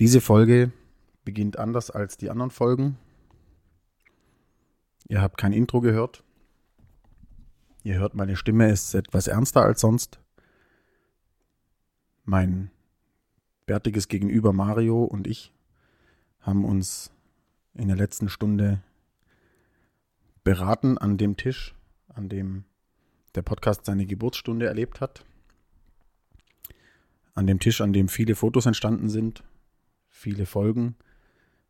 Diese Folge beginnt anders als die anderen Folgen. Ihr habt kein Intro gehört. Ihr hört, meine Stimme ist etwas ernster als sonst. Mein bärtiges Gegenüber Mario und ich haben uns in der letzten Stunde beraten an dem Tisch, an dem der Podcast seine Geburtsstunde erlebt hat. An dem Tisch, an dem viele Fotos entstanden sind, viele Folgen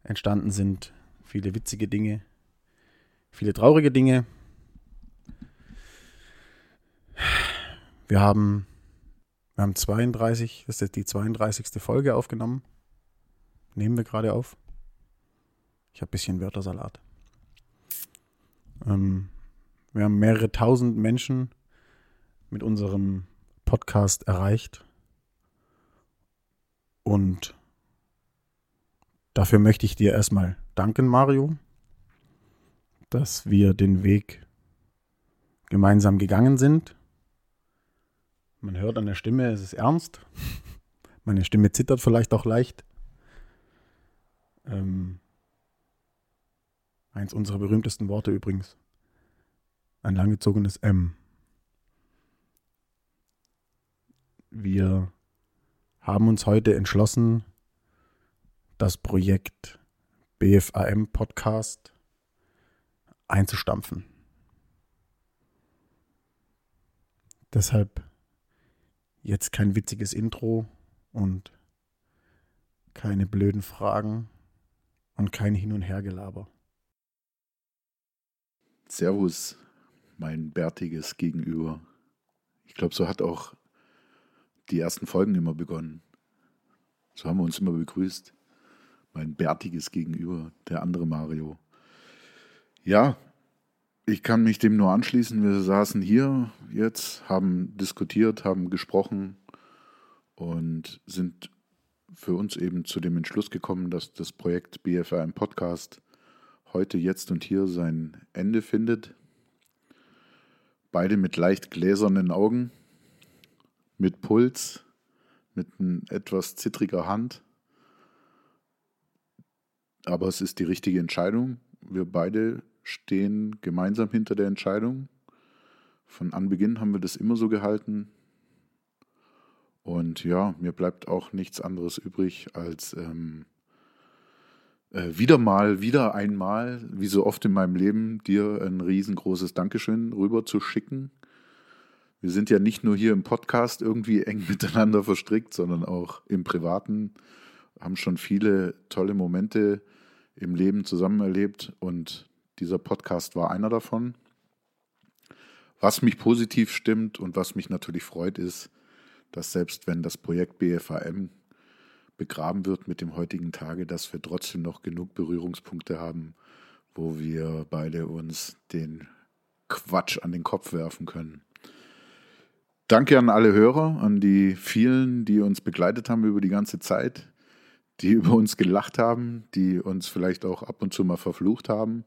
entstanden sind, viele witzige Dinge, viele traurige Dinge. Wir haben, wir haben 32, das ist die 32. Folge aufgenommen. Nehmen wir gerade auf. Ich habe ein bisschen Wörtersalat. Ähm, wir haben mehrere tausend Menschen mit unserem Podcast erreicht. Und Dafür möchte ich dir erstmal danken, Mario, dass wir den Weg gemeinsam gegangen sind. Man hört an der Stimme, es ist ernst. Meine Stimme zittert vielleicht auch leicht. Ähm, eins unserer berühmtesten Worte übrigens. Ein langgezogenes M. Wir haben uns heute entschlossen, das Projekt BFAM Podcast einzustampfen. Deshalb jetzt kein witziges Intro und keine blöden Fragen und kein Hin- und Hergelaber. Servus, mein bärtiges Gegenüber. Ich glaube, so hat auch die ersten Folgen immer begonnen. So haben wir uns immer begrüßt mein bärtiges Gegenüber, der andere Mario. Ja, ich kann mich dem nur anschließen. Wir saßen hier jetzt, haben diskutiert, haben gesprochen und sind für uns eben zu dem Entschluss gekommen, dass das Projekt BFR im Podcast heute, jetzt und hier sein Ende findet. Beide mit leicht gläsernen Augen, mit Puls, mit etwas zittriger Hand aber es ist die richtige Entscheidung. Wir beide stehen gemeinsam hinter der Entscheidung. Von Anbeginn haben wir das immer so gehalten. Und ja, mir bleibt auch nichts anderes übrig, als ähm, äh, wieder mal, wieder einmal, wie so oft in meinem Leben, dir ein riesengroßes Dankeschön rüber zu schicken. Wir sind ja nicht nur hier im Podcast irgendwie eng miteinander verstrickt, sondern auch im Privaten, haben schon viele tolle Momente im Leben zusammen erlebt und dieser Podcast war einer davon. Was mich positiv stimmt und was mich natürlich freut, ist, dass selbst wenn das Projekt BFAM begraben wird mit dem heutigen Tage, dass wir trotzdem noch genug Berührungspunkte haben, wo wir beide uns den Quatsch an den Kopf werfen können. Danke an alle Hörer, an die vielen, die uns begleitet haben über die ganze Zeit die über uns gelacht haben, die uns vielleicht auch ab und zu mal verflucht haben.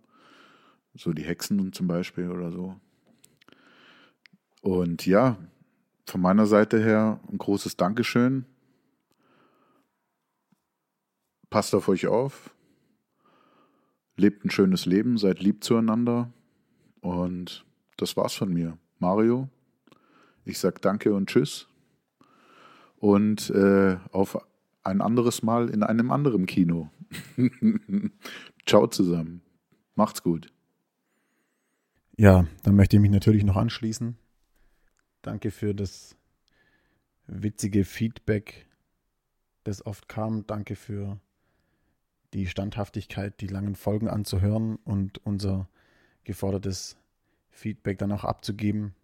So die Hexen zum Beispiel oder so. Und ja, von meiner Seite her ein großes Dankeschön. Passt auf euch auf. Lebt ein schönes Leben, seid lieb zueinander. Und das war's von mir. Mario, ich sag danke und tschüss. Und äh, auf ein anderes Mal in einem anderen Kino. Ciao zusammen. Macht's gut. Ja, dann möchte ich mich natürlich noch anschließen. Danke für das witzige Feedback, das oft kam. Danke für die Standhaftigkeit, die langen Folgen anzuhören und unser gefordertes Feedback dann auch abzugeben.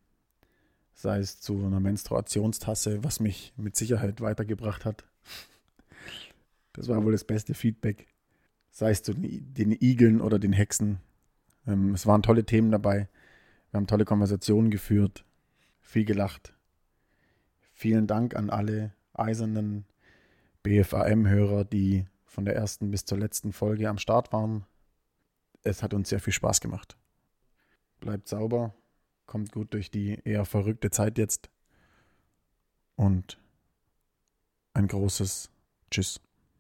Sei es zu einer Menstruationstasse, was mich mit Sicherheit weitergebracht hat. Das war wohl das beste Feedback. Sei es zu den Igeln oder den Hexen. Ähm, es waren tolle Themen dabei. Wir haben tolle Konversationen geführt, viel gelacht. Vielen Dank an alle eisernen BFAM-Hörer, die von der ersten bis zur letzten Folge am Start waren. Es hat uns sehr viel Spaß gemacht. Bleibt sauber, kommt gut durch die eher verrückte Zeit jetzt und ein großes Tschüss.